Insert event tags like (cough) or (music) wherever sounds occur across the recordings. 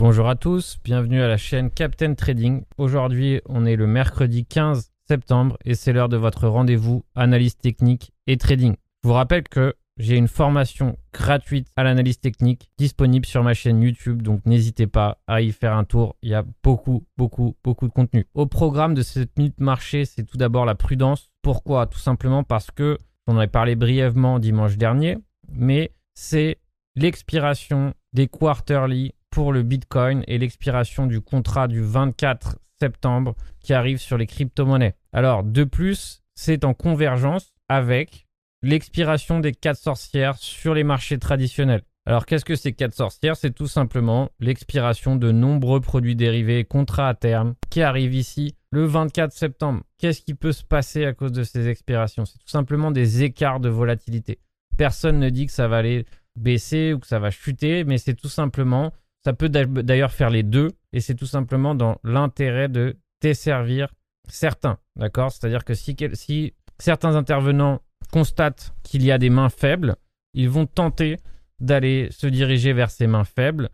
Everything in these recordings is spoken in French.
Bonjour à tous, bienvenue à la chaîne Captain Trading. Aujourd'hui, on est le mercredi 15 septembre et c'est l'heure de votre rendez-vous analyse technique et trading. Je vous rappelle que j'ai une formation gratuite à l'analyse technique disponible sur ma chaîne YouTube, donc n'hésitez pas à y faire un tour. Il y a beaucoup, beaucoup, beaucoup de contenu. Au programme de cette minute marché, c'est tout d'abord la prudence. Pourquoi? Tout simplement parce que, on en parlé brièvement dimanche dernier, mais c'est l'expiration des quarterly pour le Bitcoin et l'expiration du contrat du 24 septembre qui arrive sur les crypto-monnaies. Alors, de plus, c'est en convergence avec l'expiration des quatre sorcières sur les marchés traditionnels. Alors, qu'est-ce que ces quatre sorcières? C'est tout simplement l'expiration de nombreux produits dérivés, contrats à terme, qui arrivent ici le 24 septembre. Qu'est-ce qui peut se passer à cause de ces expirations? C'est tout simplement des écarts de volatilité. Personne ne dit que ça va aller baisser ou que ça va chuter, mais c'est tout simplement, ça peut d'ailleurs faire les deux, et c'est tout simplement dans l'intérêt de desservir certains, d'accord? C'est-à-dire que si, si certains intervenants constatent qu'il y a des mains faibles, ils vont tenter d'aller se diriger vers ces mains faibles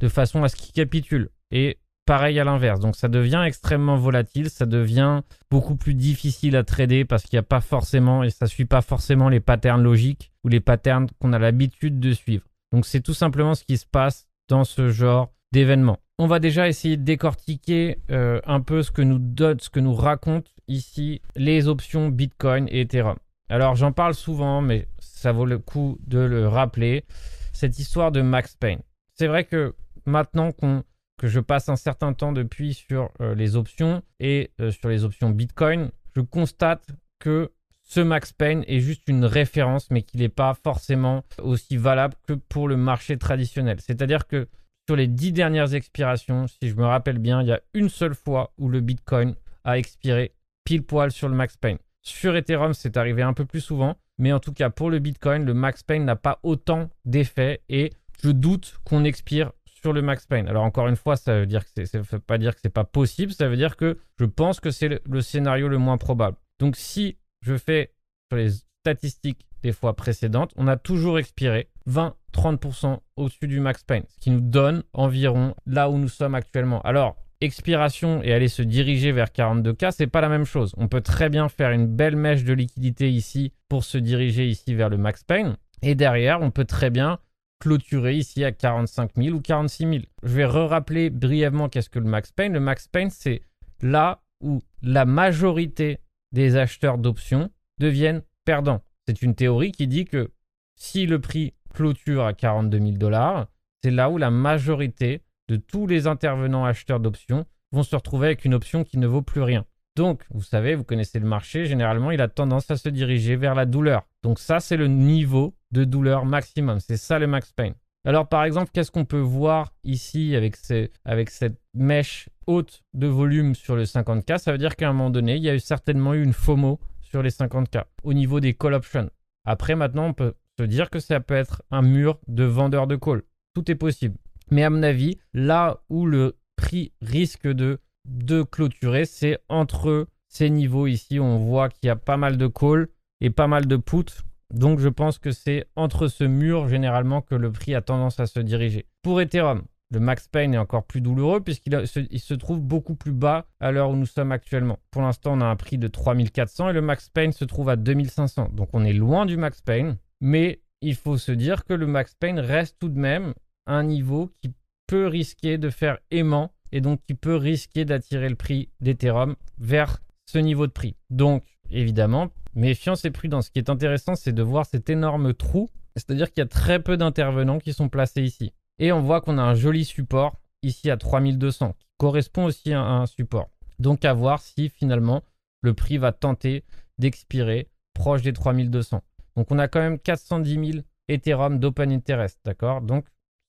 de façon à ce qu'ils capitulent. Et pareil à l'inverse. Donc ça devient extrêmement volatile, ça devient beaucoup plus difficile à trader parce qu'il n'y a pas forcément, et ça ne suit pas forcément les patterns logiques ou les patterns qu'on a l'habitude de suivre. Donc c'est tout simplement ce qui se passe dans ce genre d'événement. On va déjà essayer de décortiquer euh, un peu ce que nous donne, ce que nous racontent ici les options Bitcoin et Ethereum. Alors j'en parle souvent, mais ça vaut le coup de le rappeler. Cette histoire de Max Payne. C'est vrai que maintenant qu'on que je passe un certain temps depuis sur euh, les options et euh, sur les options Bitcoin, je constate que ce Max Payne est juste une référence, mais qu'il n'est pas forcément aussi valable que pour le marché traditionnel. C'est-à-dire que sur les dix dernières expirations, si je me rappelle bien, il y a une seule fois où le Bitcoin a expiré pile poil sur le Max Payne. Sur Ethereum, c'est arrivé un peu plus souvent, mais en tout cas pour le Bitcoin, le Max Payne n'a pas autant d'effet et je doute qu'on expire sur le Max Payne. Alors encore une fois, ça veut dire que ça veut pas dire que c'est pas possible, ça veut dire que je pense que c'est le, scénario le moins probable. Donc si je fais sur les statistiques des fois précédentes, on a toujours expiré 20-30% au-dessus du Max Payne, ce qui nous donne environ là où nous sommes actuellement. Alors expiration et aller se diriger vers 42K, c'est pas la même chose. On peut très bien faire une belle mèche de liquidité ici pour se diriger ici vers le Max Payne. Et derrière, on peut très bien clôturer ici à 45 000 ou 46 000. Je vais re-rappeler brièvement qu'est-ce que le Max Payne. Le Max Payne, c'est là où la majorité des acheteurs d'options deviennent perdants. C'est une théorie qui dit que si le prix clôture à 42 000 dollars, c'est là où la majorité de tous les intervenants acheteurs d'options vont se retrouver avec une option qui ne vaut plus rien. Donc, vous savez, vous connaissez le marché, généralement, il a tendance à se diriger vers la douleur. Donc ça, c'est le niveau de douleur maximum. C'est ça le max pain. Alors par exemple, qu'est-ce qu'on peut voir ici avec, avec cette mèche haute de volume sur le 50K Ça veut dire qu'à un moment donné, il y a eu certainement eu une FOMO sur les 50K au niveau des call options. Après, maintenant, on peut se dire que ça peut être un mur de vendeurs de call. Tout est possible. Mais à mon avis, là où le prix risque de de clôturer, c'est entre ces niveaux ici. On voit qu'il y a pas mal de calls et pas mal de puts. Donc je pense que c'est entre ce mur généralement que le prix a tendance à se diriger. Pour Ethereum, le max pain est encore plus douloureux puisqu'il se, trouve beaucoup plus bas à l'heure où nous sommes actuellement. Pour l'instant, on a un prix de 3400 et le max pain se trouve à 2500. Donc on est loin du max pain, mais il faut se dire que le max pain reste tout de même un niveau qui peut risquer de faire aimant et donc qui peut risquer d'attirer le prix d'Ethereum vers ce niveau de prix. Donc, évidemment, méfiance et prudence. Ce qui est intéressant, c'est de voir cet énorme trou, c'est-à-dire qu'il y a très peu d'intervenants qui sont placés ici. Et on voit qu'on a un joli support ici à 3200, qui correspond aussi à un support. Donc à voir si finalement le prix va tenter d'expirer proche des 3200. Donc on a quand même 410 000 Ethereum d'open interest, d'accord? Donc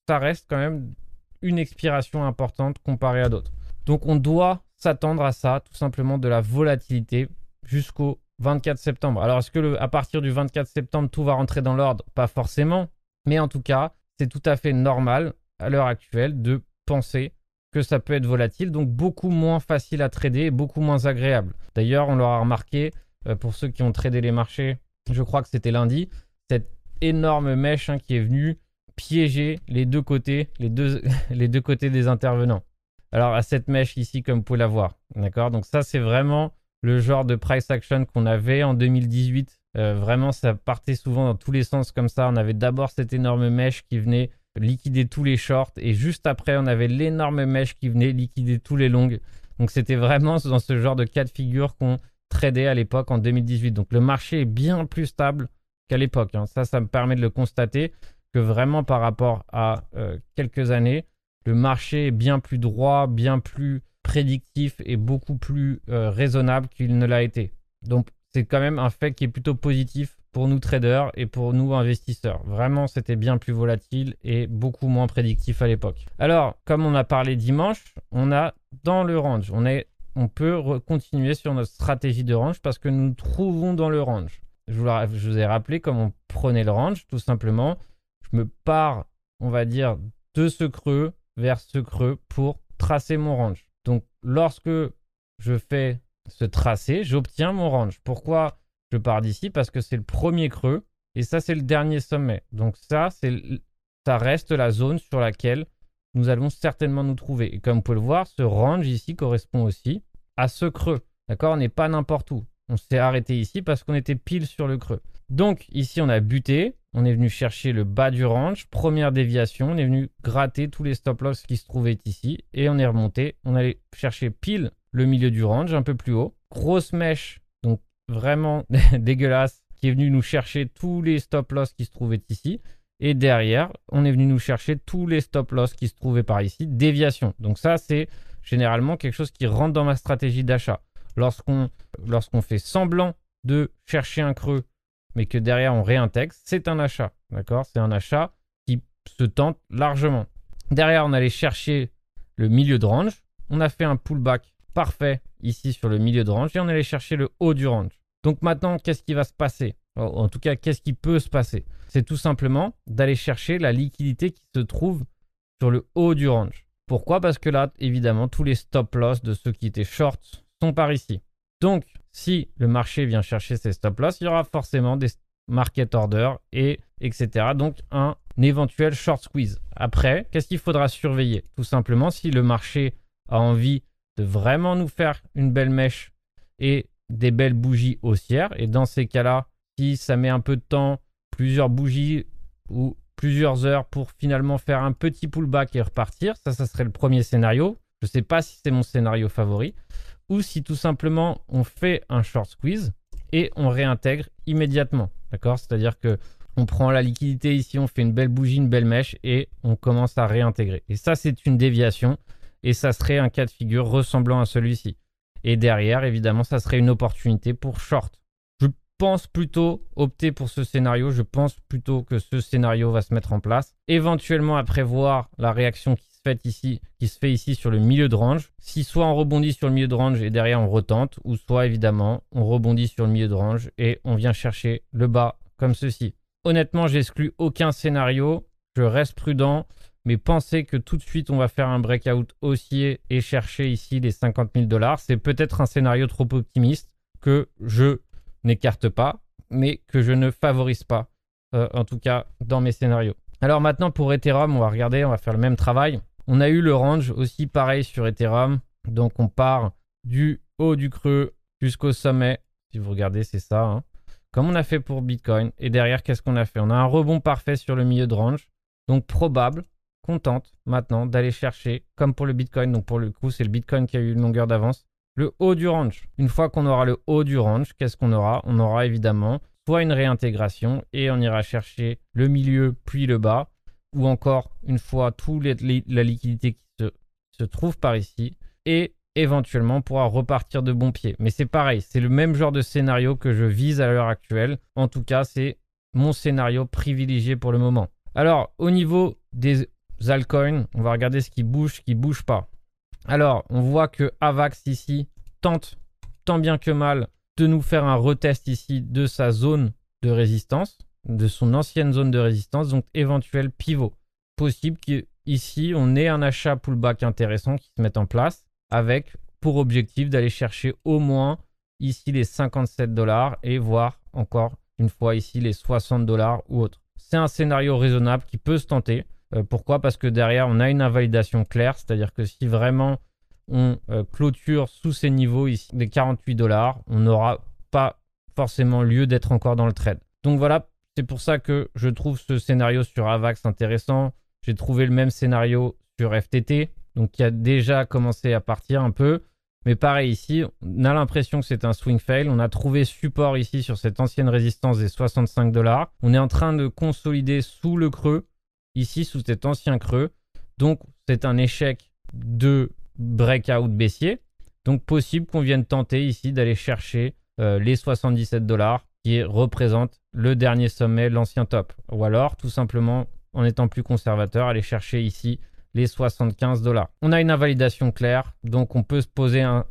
ça reste quand même une expiration importante comparée à d'autres. Donc on doit s'attendre à ça, tout simplement de la volatilité jusqu'au 24 septembre. Alors est-ce que à partir du 24 septembre tout va rentrer dans l'ordre? Pas forcément, mais en tout cas c'est tout à fait normal à l'heure actuelle de penser que ça peut être volatile, donc beaucoup moins facile à trader et beaucoup moins agréable. D'ailleurs, on l'aura remarqué, euh, pour ceux qui ont tradé les marchés, je crois que c'était lundi, cette énorme mèche hein, qui est venue piéger les deux côtés, les deux, (laughs) les deux côtés des intervenants. Alors à cette mèche ici, comme vous pouvez la voir, d'accord? Donc ça, c'est vraiment le genre de price action qu'on avait en 2018. Euh, vraiment, ça partait souvent dans tous les sens comme ça. On avait d'abord cette énorme mèche qui venait liquider tous les shorts et juste après, on avait l'énorme mèche qui venait liquider tous les longs. Donc c'était vraiment dans ce genre de cas de figure qu'on tradait à l'époque en 2018. Donc le marché est bien plus stable qu'à l'époque. Hein. Ça, ça me permet de le constater que vraiment par rapport à euh, quelques années, le marché est bien plus droit, bien plus prédictif et beaucoup plus euh, raisonnable qu'il ne l'a été. Donc c'est quand même un fait qui est plutôt positif pour nous traders et pour nous investisseurs. Vraiment, c'était bien plus volatile et beaucoup moins prédictif à l'époque. Alors, comme on a parlé dimanche, on a dans le range, on, est, on peut continuer sur notre stratégie de range parce que nous nous trouvons dans le range. Je vous, je vous ai rappelé comment on prenait le range, tout simplement. Je me pars, on va dire, de ce creux vers ce creux pour tracer mon range. Donc, lorsque je fais ce tracé, j'obtiens mon range. Pourquoi je pars d'ici? Parce que c'est le premier creux et ça, c'est le dernier sommet. Donc, ça, ça reste la zone sur laquelle nous allons certainement nous trouver. Et comme vous pouvez le voir, ce range ici correspond aussi à ce creux. D'accord? On n'est pas n'importe où. On s'est arrêté ici parce qu'on était pile sur le creux. Donc ici, on a buté. On est venu chercher le bas du range. Première déviation. On est venu gratter tous les stop loss qui se trouvaient ici. Et on est remonté. On allait chercher pile le milieu du range, un peu plus haut. Grosse mèche, donc vraiment (laughs) dégueulasse, qui est venu nous chercher tous les stop loss qui se trouvaient ici. Et derrière, on est venu nous chercher tous les stop loss qui se trouvaient par ici. Déviation. Donc ça, c'est généralement quelque chose qui rentre dans ma stratégie d'achat. Lorsqu'on lorsqu'on fait semblant de chercher un creux, mais que derrière on réintègre, c'est un achat. D'accord? C'est un achat qui se tente largement. Derrière, on allait chercher le milieu de range. On a fait un pullback parfait ici sur le milieu de range et on allait chercher le haut du range. Donc maintenant, qu'est-ce qui va se passer? En tout cas, qu'est-ce qui peut se passer? C'est tout simplement d'aller chercher la liquidité qui se trouve sur le haut du range. Pourquoi? Parce que là, évidemment, tous les stop loss de ceux qui étaient short sont par ici. Donc, si le marché vient chercher ces stop loss, il y aura forcément des market orders et etc. Donc, un éventuel short squeeze. Après, qu'est-ce qu'il faudra surveiller? Tout simplement, si le marché a envie de vraiment nous faire une belle mèche et des belles bougies haussières. Et dans ces cas-là, si ça met un peu de temps, plusieurs bougies ou plusieurs heures pour finalement faire un petit pullback et repartir, ça, ça serait le premier scénario. Je ne sais pas si c'est mon scénario favori. Ou si tout simplement on fait un short squeeze et on réintègre immédiatement. D'accord? C'est-à-dire que on prend la liquidité ici, on fait une belle bougie, une belle mèche et on commence à réintégrer. Et ça, c'est une déviation et ça serait un cas de figure ressemblant à celui-ci. Et derrière, évidemment, ça serait une opportunité pour short. Je pense plutôt opter pour ce scénario. Je pense plutôt que ce scénario va se mettre en place. Éventuellement, après voir la réaction qui se fait ici, qui se fait ici sur le milieu de range. Si soit on rebondit sur le milieu de range et derrière on retente, ou soit évidemment on rebondit sur le milieu de range et on vient chercher le bas comme ceci. Honnêtement, j'exclus aucun scénario. Je reste prudent mais penser que tout de suite on va faire un breakout haussier et chercher ici les 50 000 dollars, c'est peut-être un scénario trop optimiste que je n'écarte pas, mais que je ne favorise pas, euh, en tout cas dans mes scénarios. Alors maintenant pour Ethereum, on va regarder, on va faire le même travail. On a eu le range aussi pareil sur Ethereum, donc on part du haut du creux jusqu'au sommet. Si vous regardez, c'est ça. Hein. Comme on a fait pour Bitcoin. Et derrière, qu'est-ce qu'on a fait? On a un rebond parfait sur le milieu de range. Donc probable contente maintenant d'aller chercher, comme pour le Bitcoin, donc pour le coup c'est le Bitcoin qui a eu une longueur d'avance, le haut du range. Une fois qu'on aura le haut du range, qu'est-ce qu'on aura? On aura évidemment soit une réintégration et on ira chercher le milieu puis le bas, ou encore une fois toute la liquidité qui se, se trouve par ici, et éventuellement pourra repartir de bon pied. Mais c'est pareil, c'est le même genre de scénario que je vise à l'heure actuelle. En tout cas, c'est mon scénario privilégié pour le moment. Alors, au niveau des altcoins. On va regarder ce qui bouge, ce qui bouge pas. Alors, on voit que Avax ici tente tant bien que mal de nous faire un retest ici de sa zone de résistance, de son ancienne zone de résistance, donc éventuel pivot. Possible qu'ici, on ait un achat pullback intéressant qui se mette en place avec pour objectif d'aller chercher au moins ici les 57 dollars et voir encore une fois ici les 60 dollars ou autre. c'est un scénario raisonnable qui peut se tenter. Euh, pourquoi? Parce que derrière, on a une invalidation claire, c'est-à-dire que si vraiment on euh, clôture sous ces niveaux ici des 48 dollars, on n'aura pas forcément lieu d'être encore dans le trade. Donc voilà, c'est pour ça que je trouve ce scénario sur AVAX intéressant. J'ai trouvé le même scénario sur FTT, donc qui a déjà commencé à partir un peu. Mais pareil ici, on a l'impression que c'est un swing fail. On a trouvé support ici sur cette ancienne résistance des 65 dollars. On est en train de consolider sous le creux, ici sous cet ancien creux. Donc c'est un échec de breakout baissier. Donc possible qu'on vienne tenter ici d'aller chercher euh, les 77 dollars qui représente le dernier sommet, l'ancien top. Ou alors tout simplement en étant plus conservateur, aller chercher ici les 75 dollars. On a une invalidation claire, donc on peut se poser un,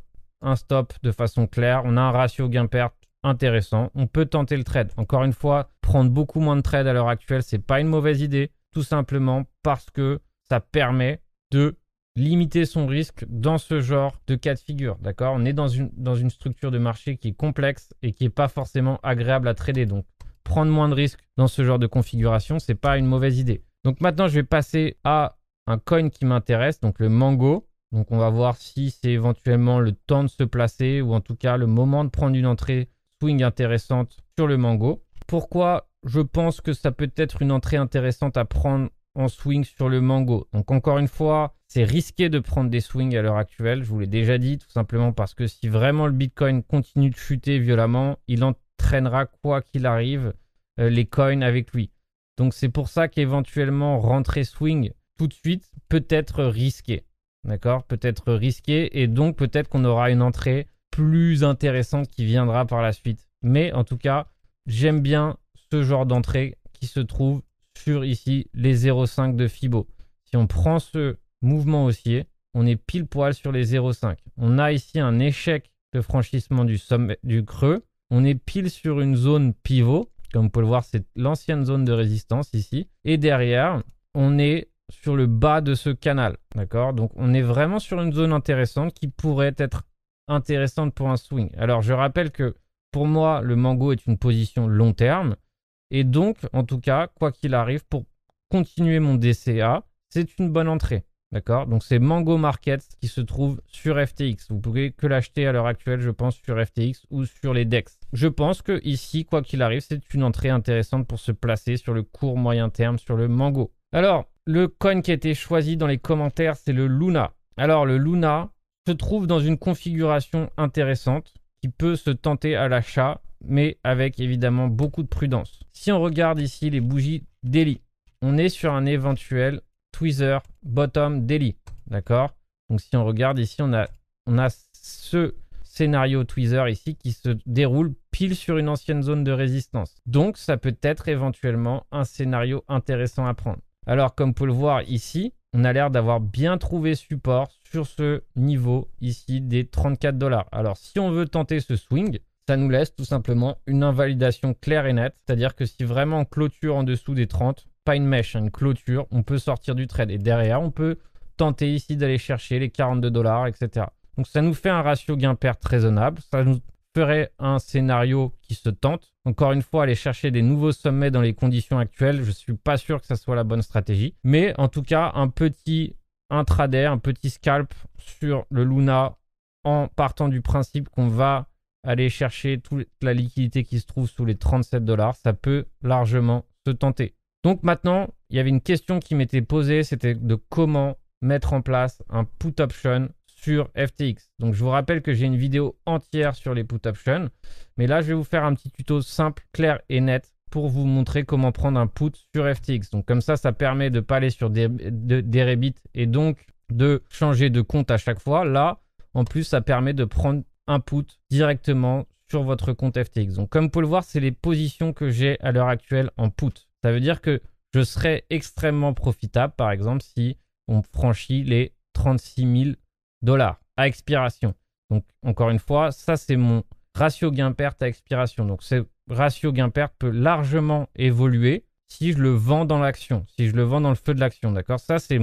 stop de façon claire. On a un ratio gain-perte intéressant. On peut tenter le trade. Encore une fois, prendre beaucoup moins de trades à l'heure actuelle, c'est pas une mauvaise idée, tout simplement parce que ça permet de limiter son risque dans ce genre de cas de figure. D'accord? On est dans une, dans une structure de marché qui est complexe et qui n'est pas forcément agréable à trader. Donc, prendre moins de risques dans ce genre de configuration, c'est pas une mauvaise idée. Donc maintenant, je vais passer à un coin qui m'intéresse, donc le Mango. Donc on va voir si c'est éventuellement le temps de se placer ou en tout cas le moment de prendre une entrée swing intéressante sur le Mango. Pourquoi je pense que ça peut être une entrée intéressante à prendre en swing sur le Mango Donc encore une fois, c'est risqué de prendre des swings à l'heure actuelle, je vous l'ai déjà dit, tout simplement parce que si vraiment le Bitcoin continue de chuter violemment, il entraînera quoi qu'il arrive euh, les coins avec lui. Donc c'est pour ça qu'éventuellement rentrer swing tout de suite peut être risqué. D'accord? Peut être risqué et donc peut-être qu'on aura une entrée plus intéressante qui viendra par la suite. Mais en tout cas, j'aime bien ce genre d'entrée qui se trouve sur ici les 0,5 de Fibo. Si on prend ce mouvement haussier, on est pile poil sur les 0,5. On a ici un échec de franchissement du sommet du creux. On est pile sur une zone pivot. Comme vous pouvez le voir, c'est l'ancienne zone de résistance ici. Et derrière, on est sur le bas de ce canal. D'accord? Donc on est vraiment sur une zone intéressante qui pourrait être intéressante pour un swing. Alors je rappelle que pour moi, le mango est une position long terme. Et donc, en tout cas, quoi qu'il arrive, pour continuer mon DCA, c'est une bonne entrée. D'accord? Donc c'est Mango Markets qui se trouve sur FTX. Vous pouvez que l'acheter à l'heure actuelle, je pense, sur FTX ou sur les DEX. Je pense que ici, quoi qu'il arrive, c'est une entrée intéressante pour se placer sur le court moyen terme sur le Mango. Alors, le coin qui a été choisi dans les commentaires, c'est le Luna. Alors, le Luna se trouve dans une configuration intéressante qui peut se tenter à l'achat, mais avec évidemment beaucoup de prudence. Si on regarde ici les bougies daily, on est sur un éventuel tweezer bottom daily. D'accord? Donc si on regarde ici, on a, on a ce scénario tweezer ici qui se déroule pile sur une ancienne zone de résistance. Donc ça peut être éventuellement un scénario intéressant à prendre. Alors comme vous pouvez le voir ici, on a l'air d'avoir bien trouvé support sur ce niveau ici des 34 dollars. Alors si on veut tenter ce swing, ça nous laisse tout simplement une invalidation claire et nette. C'est-à-dire que si vraiment on clôture en dessous des 30, pas une mèche, une clôture, on peut sortir du trade. Et derrière, on peut tenter ici d'aller chercher les 42 dollars, etc. Donc ça nous fait un ratio gain-perte raisonnable. Ça nous ferait un scénario qui se tente. Encore une fois, aller chercher des nouveaux sommets dans les conditions actuelles, je ne suis pas sûr que ça soit la bonne stratégie. Mais en tout cas, un petit intraday, un petit scalp sur le Luna en partant du principe qu'on va aller chercher toute la liquidité qui se trouve sous les 37 dollars, ça peut largement se tenter. Donc maintenant, il y avait une question qui m'était posée, c'était de comment mettre en place un put option sur FTX. Donc je vous rappelle que j'ai une vidéo entière sur les put options, mais là je vais vous faire un petit tuto simple, clair et net pour vous montrer comment prendre un put sur FTX. Donc comme ça, ça permet de ne pas aller sur des, des et donc de changer de compte à chaque fois. Là, en plus, ça permet de prendre un put directement sur votre compte FTX. Donc comme vous pouvez le voir, c'est les positions que j'ai à l'heure actuelle en put. Ça veut dire que je serais extrêmement profitable, par exemple, si on franchit les 36 000 dollars à expiration. Donc, encore une fois, ça, c'est mon ratio gain-perte à expiration. Donc, ce ratio gain-perte peut largement évoluer si je le vends dans l'action, si je le vends dans le feu de l'action. D'accord? Ça, c'est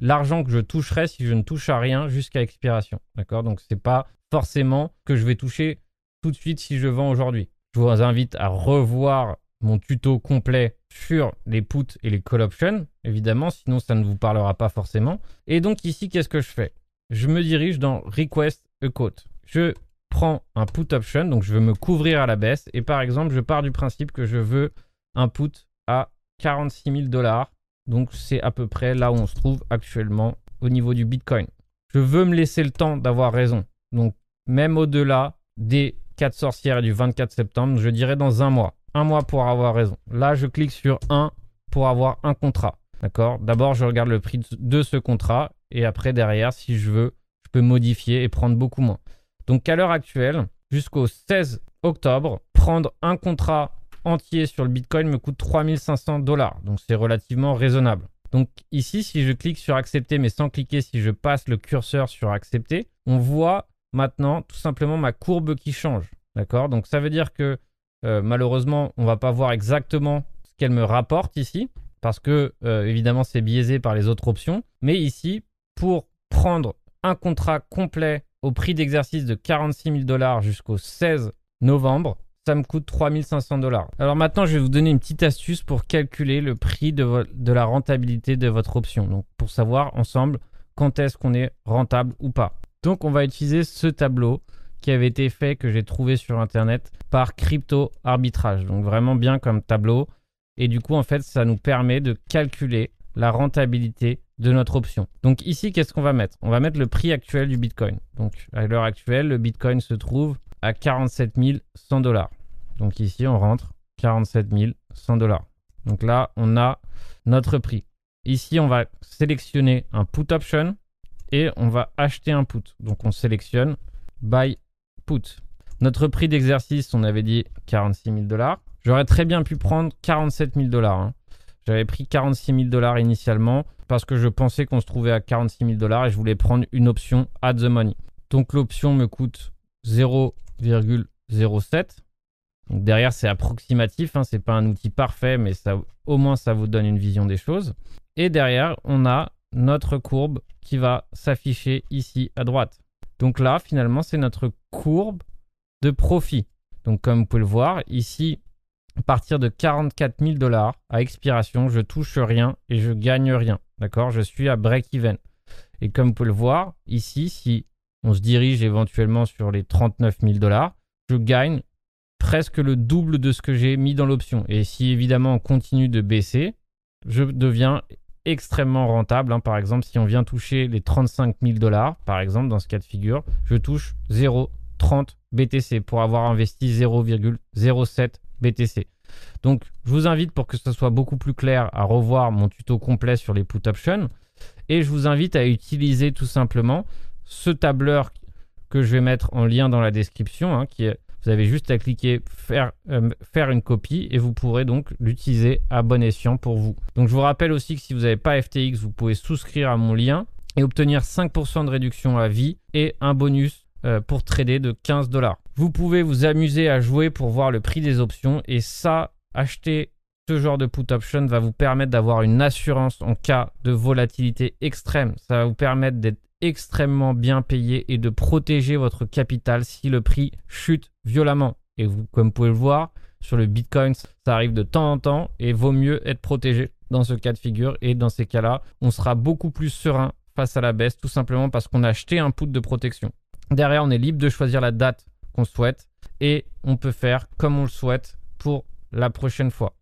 l'argent que je toucherai si je ne touche à rien jusqu'à expiration. D'accord? Donc, ce n'est pas forcément que je vais toucher tout de suite si je vends aujourd'hui. Je vous invite à revoir mon tuto complet sur les puts et les call options, évidemment, sinon ça ne vous parlera pas forcément. Et donc ici, qu'est-ce que je fais? Je me dirige dans Request a quote. Je prends un put option, donc je veux me couvrir à la baisse, et par exemple, je pars du principe que je veux un put à 46 000 dollars. Donc c'est à peu près là où on se trouve actuellement au niveau du Bitcoin. Je veux me laisser le temps d'avoir raison. Donc même au-delà des 4 sorcières du 24 septembre, je dirais dans un mois. Un mois pour avoir raison. Là, je clique sur 1 pour avoir un contrat. D'accord? D'abord, je regarde le prix de ce contrat et après, derrière, si je veux, je peux modifier et prendre beaucoup moins. Donc, à l'heure actuelle, jusqu'au 16 octobre, prendre un contrat entier sur le Bitcoin me coûte 3500 dollars. Donc, c'est relativement raisonnable. Donc, ici, si je clique sur accepter, mais sans cliquer, si je passe le curseur sur accepter, on voit maintenant tout simplement ma courbe qui change. D'accord? Donc ça veut dire que euh, malheureusement, on va pas voir exactement ce qu'elle me rapporte ici, parce que euh, évidemment c'est biaisé par les autres options. Mais ici, pour prendre un contrat complet au prix d'exercice de 46 000 dollars jusqu'au 16 novembre, ça me coûte 3500 dollars. Alors maintenant, je vais vous donner une petite astuce pour calculer le prix de, de la rentabilité de votre option. Donc pour savoir ensemble quand est-ce qu'on est rentable ou pas. Donc on va utiliser ce tableau qui avait été fait, que j'ai trouvé sur Internet, par Crypto Arbitrage. Donc vraiment bien comme tableau. Et du coup, en fait, ça nous permet de calculer la rentabilité de notre option. Donc ici, qu'est-ce qu'on va mettre? On va mettre le prix actuel du Bitcoin. Donc à l'heure actuelle, le Bitcoin se trouve à 47 100 dollars. Donc ici, on rentre 47 100 dollars. Donc là, on a notre prix. Ici, on va sélectionner un put option et on va acheter un put. Donc on sélectionne buy put. Notre prix d'exercice, on avait dit 46 000 dollars. J'aurais très bien pu prendre 47 000 dollars. Hein. J'avais pris 46 000 dollars initialement parce que je pensais qu'on se trouvait à 46 000 dollars et je voulais prendre une option at the money. Donc l'option me coûte 0,07. Donc derrière, c'est approximatif, hein, c'est pas un outil parfait, mais ça, au moins ça vous donne une vision des choses. Et derrière, on a notre courbe qui va s'afficher ici à droite. Donc là, finalement, c'est notre courbe de profit. Donc comme vous pouvez le voir, ici, à partir de 44 000 dollars à expiration, je touche rien et je gagne rien. D'accord? Je suis à break-even. Et comme vous pouvez le voir, ici, si on se dirige éventuellement sur les 39 000 dollars, je gagne presque le double de ce que j'ai mis dans l'option. Et si évidemment on continue de baisser, je deviens extrêmement rentable. Hein. Par exemple, si on vient toucher les 35 000 dollars, par exemple, dans ce cas de figure, je touche 0,30 BTC pour avoir investi 0,07 BTC. Donc, je vous invite pour que ce soit beaucoup plus clair à revoir mon tuto complet sur les put options. Et je vous invite à utiliser tout simplement ce tableur que je vais mettre en lien dans la description, hein, qui est vous avez juste à cliquer faire, euh, faire une copie et vous pourrez donc l'utiliser à bon escient pour vous. Donc je vous rappelle aussi que si vous n'avez pas FTX, vous pouvez souscrire à mon lien et obtenir 5% de réduction à vie et un bonus euh, pour trader de 15 dollars. Vous pouvez vous amuser à jouer pour voir le prix des options et ça, acheter ce genre de put option va vous permettre d'avoir une assurance en cas de volatilité extrême. Ça va vous permettre d'être extrêmement bien payé et de protéger votre capital si le prix chute violemment. Et vous, comme vous pouvez le voir, sur le Bitcoin, ça arrive de temps en temps et vaut mieux être protégé dans ce cas de figure. Et dans ces cas-là, on sera beaucoup plus serein face à la baisse, tout simplement parce qu'on a acheté un put de protection. Derrière, on est libre de choisir la date souhaite et on peut faire comme on le souhaite pour la prochaine fois.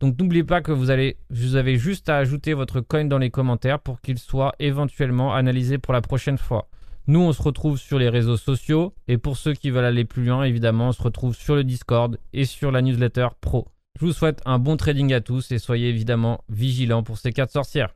Donc n'oubliez pas que vous, allez, vous avez juste à ajouter votre coin dans les commentaires pour qu'il soit éventuellement analysé pour la prochaine fois. Nous, on se retrouve sur les réseaux sociaux et pour ceux qui veulent aller plus loin, évidemment, on se retrouve sur le Discord et sur la newsletter pro. Je vous souhaite un bon trading à tous et soyez évidemment vigilants pour ces quatre sorcières.